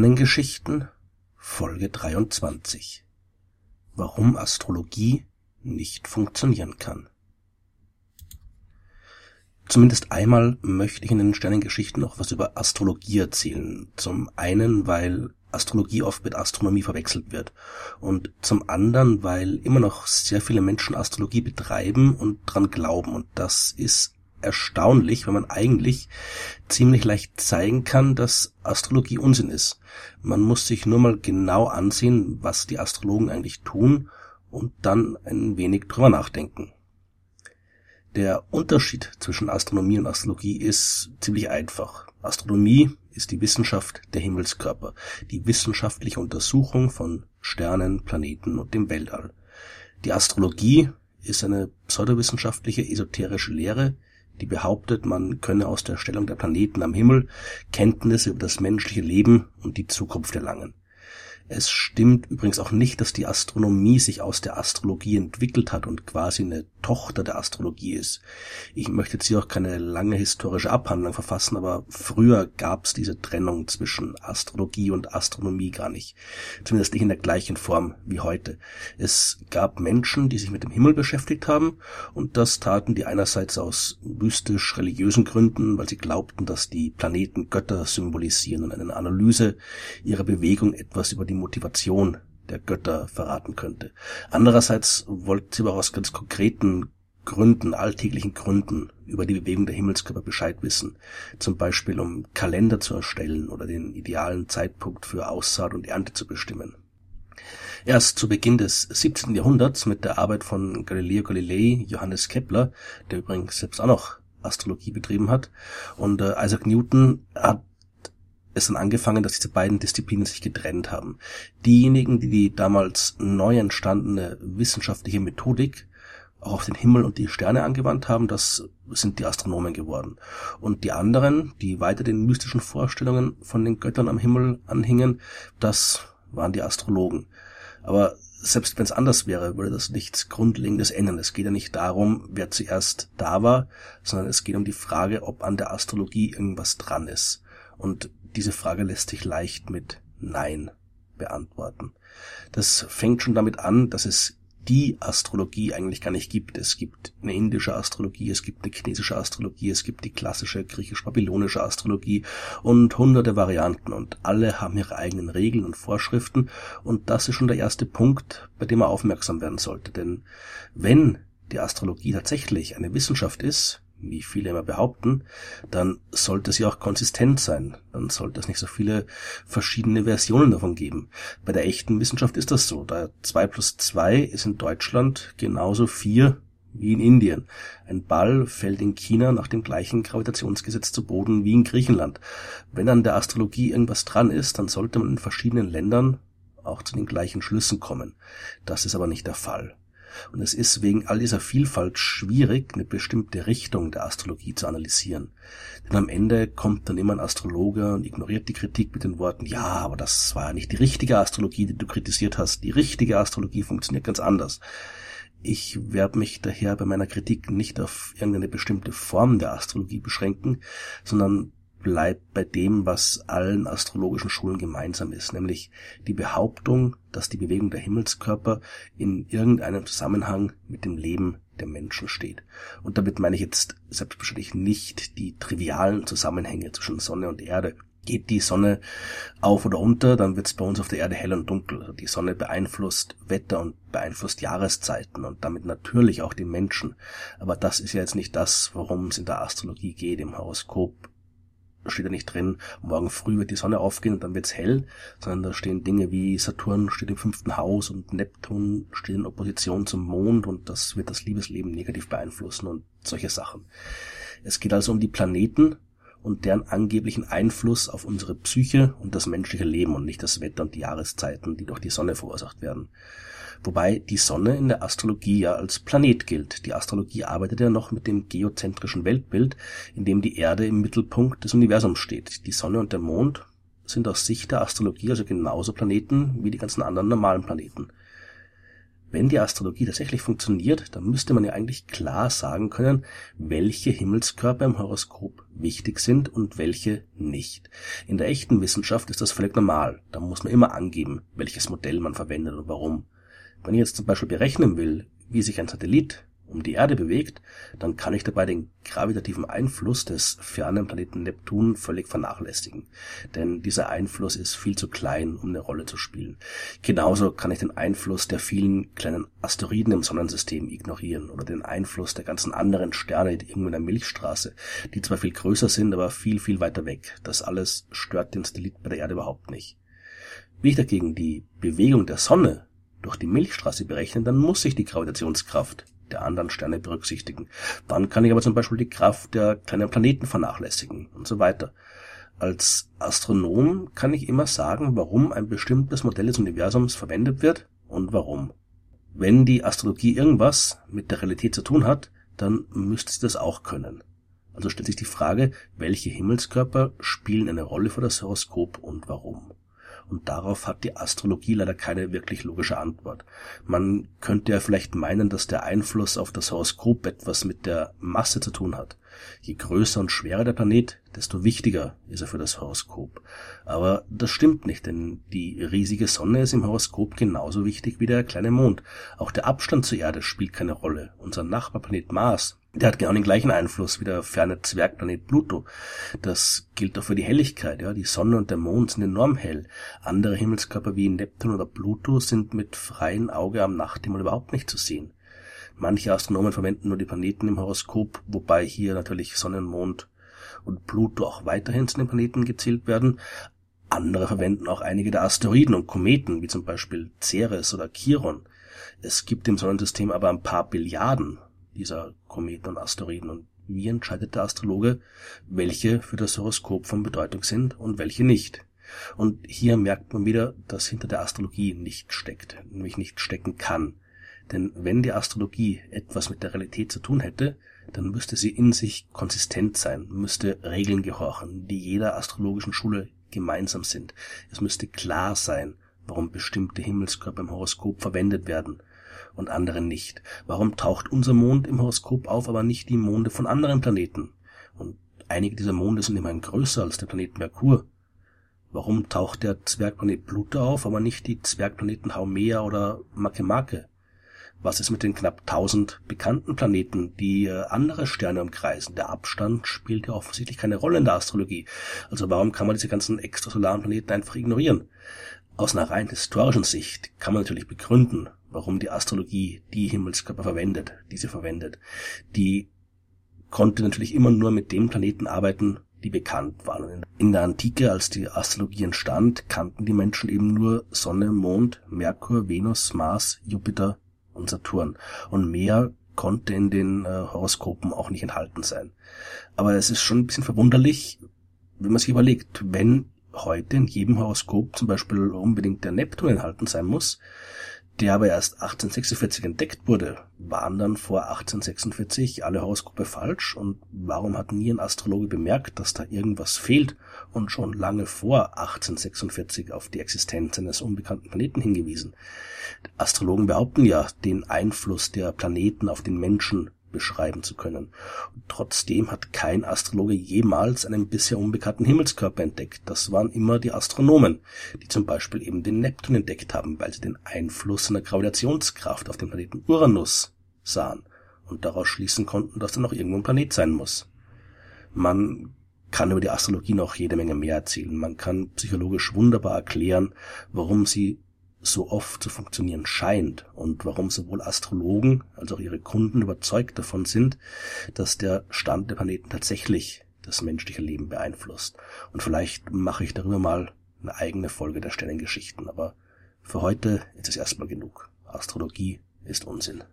Sternengeschichten Folge 23 Warum Astrologie nicht funktionieren kann. Zumindest einmal möchte ich in den Sternengeschichten noch was über Astrologie erzählen. Zum einen, weil Astrologie oft mit Astronomie verwechselt wird und zum anderen, weil immer noch sehr viele Menschen Astrologie betreiben und dran glauben und das ist erstaunlich, wenn man eigentlich ziemlich leicht zeigen kann, dass Astrologie Unsinn ist. Man muss sich nur mal genau ansehen, was die Astrologen eigentlich tun und dann ein wenig drüber nachdenken. Der Unterschied zwischen Astronomie und Astrologie ist ziemlich einfach. Astronomie ist die Wissenschaft der Himmelskörper, die wissenschaftliche Untersuchung von Sternen, Planeten und dem Weltall. Die Astrologie ist eine pseudowissenschaftliche esoterische Lehre, die behauptet, man könne aus der Stellung der Planeten am Himmel Kenntnisse über das menschliche Leben und die Zukunft erlangen es stimmt übrigens auch nicht, dass die Astronomie sich aus der Astrologie entwickelt hat und quasi eine Tochter der Astrologie ist. Ich möchte jetzt hier auch keine lange historische Abhandlung verfassen, aber früher gab es diese Trennung zwischen Astrologie und Astronomie gar nicht. Zumindest nicht in der gleichen Form wie heute. Es gab Menschen, die sich mit dem Himmel beschäftigt haben und das taten die einerseits aus mystisch-religiösen Gründen, weil sie glaubten, dass die Planeten Götter symbolisieren und eine Analyse ihrer Bewegung etwas über die Motivation der Götter verraten könnte. Andererseits wollten sie aber aus ganz konkreten Gründen, alltäglichen Gründen über die Bewegung der Himmelskörper Bescheid wissen. Zum Beispiel um Kalender zu erstellen oder den idealen Zeitpunkt für Aussaat und Ernte zu bestimmen. Erst zu Beginn des 17. Jahrhunderts mit der Arbeit von Galileo Galilei, Johannes Kepler, der übrigens selbst auch noch Astrologie betrieben hat, und äh, Isaac Newton hat es dann angefangen, dass diese beiden Disziplinen sich getrennt haben. Diejenigen, die die damals neu entstandene wissenschaftliche Methodik auch auf den Himmel und die Sterne angewandt haben, das sind die Astronomen geworden. Und die anderen, die weiter den mystischen Vorstellungen von den Göttern am Himmel anhingen, das waren die Astrologen. Aber selbst wenn es anders wäre, würde das nichts Grundlegendes ändern. Es geht ja nicht darum, wer zuerst da war, sondern es geht um die Frage, ob an der Astrologie irgendwas dran ist. Und diese Frage lässt sich leicht mit Nein beantworten. Das fängt schon damit an, dass es die Astrologie eigentlich gar nicht gibt. Es gibt eine indische Astrologie, es gibt eine chinesische Astrologie, es gibt die klassische griechisch-babylonische Astrologie und hunderte Varianten und alle haben ihre eigenen Regeln und Vorschriften und das ist schon der erste Punkt, bei dem man aufmerksam werden sollte. Denn wenn die Astrologie tatsächlich eine Wissenschaft ist, wie viele immer behaupten, dann sollte sie auch konsistent sein. Dann sollte es nicht so viele verschiedene Versionen davon geben. Bei der echten Wissenschaft ist das so. Da zwei plus zwei ist in Deutschland genauso vier wie in Indien. Ein Ball fällt in China nach dem gleichen Gravitationsgesetz zu Boden wie in Griechenland. Wenn an der Astrologie irgendwas dran ist, dann sollte man in verschiedenen Ländern auch zu den gleichen Schlüssen kommen. Das ist aber nicht der Fall. Und es ist wegen all dieser Vielfalt schwierig, eine bestimmte Richtung der Astrologie zu analysieren. Denn am Ende kommt dann immer ein Astrologe und ignoriert die Kritik mit den Worten, ja, aber das war ja nicht die richtige Astrologie, die du kritisiert hast. Die richtige Astrologie funktioniert ganz anders. Ich werde mich daher bei meiner Kritik nicht auf irgendeine bestimmte Form der Astrologie beschränken, sondern bleibt bei dem, was allen astrologischen Schulen gemeinsam ist, nämlich die Behauptung, dass die Bewegung der Himmelskörper in irgendeinem Zusammenhang mit dem Leben der Menschen steht. Und damit meine ich jetzt selbstverständlich nicht die trivialen Zusammenhänge zwischen Sonne und Erde. Geht die Sonne auf oder unter, dann wird es bei uns auf der Erde hell und dunkel. Die Sonne beeinflusst Wetter und beeinflusst Jahreszeiten und damit natürlich auch die Menschen. Aber das ist ja jetzt nicht das, worum es in der Astrologie geht, im Horoskop steht da nicht drin, morgen früh wird die Sonne aufgehen und dann wird's hell, sondern da stehen Dinge wie Saturn steht im fünften Haus und Neptun steht in Opposition zum Mond und das wird das Liebesleben negativ beeinflussen und solche Sachen. Es geht also um die Planeten und deren angeblichen Einfluss auf unsere Psyche und das menschliche Leben und nicht das Wetter und die Jahreszeiten, die durch die Sonne verursacht werden wobei die Sonne in der Astrologie ja als Planet gilt. Die Astrologie arbeitet ja noch mit dem geozentrischen Weltbild, in dem die Erde im Mittelpunkt des Universums steht. Die Sonne und der Mond sind aus Sicht der Astrologie also genauso Planeten wie die ganzen anderen normalen Planeten. Wenn die Astrologie tatsächlich funktioniert, dann müsste man ja eigentlich klar sagen können, welche Himmelskörper im Horoskop wichtig sind und welche nicht. In der echten Wissenschaft ist das völlig normal. Da muss man immer angeben, welches Modell man verwendet und warum. Wenn ich jetzt zum Beispiel berechnen will, wie sich ein Satellit um die Erde bewegt, dann kann ich dabei den gravitativen Einfluss des fernen Planeten Neptun völlig vernachlässigen. Denn dieser Einfluss ist viel zu klein, um eine Rolle zu spielen. Genauso kann ich den Einfluss der vielen kleinen Asteroiden im Sonnensystem ignorieren oder den Einfluss der ganzen anderen Sterne irgendwo in der Milchstraße, die zwar viel größer sind, aber viel, viel weiter weg. Das alles stört den Satellit bei der Erde überhaupt nicht. Wie ich dagegen die Bewegung der Sonne durch die Milchstraße berechne, dann muss ich die Gravitationskraft der anderen Sterne berücksichtigen. Dann kann ich aber zum Beispiel die Kraft der kleinen Planeten vernachlässigen und so weiter. Als Astronom kann ich immer sagen, warum ein bestimmtes Modell des Universums verwendet wird und warum. Wenn die Astrologie irgendwas mit der Realität zu tun hat, dann müsste sie das auch können. Also stellt sich die Frage, welche Himmelskörper spielen eine Rolle für das Horoskop und warum und darauf hat die Astrologie leider keine wirklich logische Antwort. Man könnte ja vielleicht meinen, dass der Einfluss auf das Horoskop etwas mit der Masse zu tun hat. Je größer und schwerer der Planet, desto wichtiger ist er für das Horoskop. Aber das stimmt nicht, denn die riesige Sonne ist im Horoskop genauso wichtig wie der kleine Mond. Auch der Abstand zur Erde spielt keine Rolle. Unser Nachbarplanet Mars der hat genau den gleichen Einfluss wie der ferne Zwergplanet Pluto. Das gilt auch für die Helligkeit. Ja, die Sonne und der Mond sind enorm hell. Andere Himmelskörper wie Neptun oder Pluto sind mit freiem Auge am Nachthimmel überhaupt nicht zu sehen. Manche Astronomen verwenden nur die Planeten im Horoskop, wobei hier natürlich Sonne und Mond und Pluto auch weiterhin zu den Planeten gezählt werden. Andere verwenden auch einige der Asteroiden und Kometen, wie zum Beispiel Ceres oder Chiron. Es gibt im Sonnensystem aber ein paar Billiarden dieser Kometen und Asteroiden und wie entscheidet der Astrologe, welche für das Horoskop von Bedeutung sind und welche nicht. Und hier merkt man wieder, dass hinter der Astrologie nicht steckt, nämlich nicht stecken kann. Denn wenn die Astrologie etwas mit der Realität zu tun hätte, dann müsste sie in sich konsistent sein, müsste Regeln gehorchen, die jeder astrologischen Schule gemeinsam sind. Es müsste klar sein, warum bestimmte Himmelskörper im Horoskop verwendet werden und andere nicht? Warum taucht unser Mond im Horoskop auf, aber nicht die Monde von anderen Planeten? Und einige dieser Monde sind immerhin größer als der Planet Merkur. Warum taucht der Zwergplanet Pluto auf, aber nicht die Zwergplaneten Haumea oder Makemake? Was ist mit den knapp tausend bekannten Planeten, die äh, andere Sterne umkreisen? Der Abstand spielt ja offensichtlich keine Rolle in der Astrologie. Also warum kann man diese ganzen extrasolaren Planeten einfach ignorieren? Aus einer rein historischen Sicht kann man natürlich begründen, warum die Astrologie die Himmelskörper verwendet, die sie verwendet. Die konnte natürlich immer nur mit dem Planeten arbeiten, die bekannt waren. In der Antike, als die Astrologie entstand, kannten die Menschen eben nur Sonne, Mond, Merkur, Venus, Mars, Jupiter und Saturn. Und mehr konnte in den äh, Horoskopen auch nicht enthalten sein. Aber es ist schon ein bisschen verwunderlich, wenn man sich überlegt, wenn heute in jedem Horoskop zum Beispiel unbedingt der Neptun enthalten sein muss, der aber erst 1846 entdeckt wurde. Waren dann vor 1846 alle Horoskope falsch und warum hat nie ein Astrologe bemerkt, dass da irgendwas fehlt und schon lange vor 1846 auf die Existenz eines unbekannten Planeten hingewiesen? Astrologen behaupten ja, den Einfluss der Planeten auf den Menschen beschreiben zu können. Und trotzdem hat kein Astrologe jemals einen bisher unbekannten Himmelskörper entdeckt. Das waren immer die Astronomen, die zum Beispiel eben den Neptun entdeckt haben, weil sie den Einfluss einer Gravitationskraft auf den Planeten Uranus sahen und daraus schließen konnten, dass da noch irgendwo ein Planet sein muss. Man kann über die Astrologie noch jede Menge mehr erzählen. Man kann psychologisch wunderbar erklären, warum sie so oft zu funktionieren scheint und warum sowohl Astrologen als auch ihre Kunden überzeugt davon sind, dass der Stand der Planeten tatsächlich das menschliche Leben beeinflusst. Und vielleicht mache ich darüber mal eine eigene Folge der Sternengeschichten, aber für heute ist es erstmal genug. Astrologie ist Unsinn.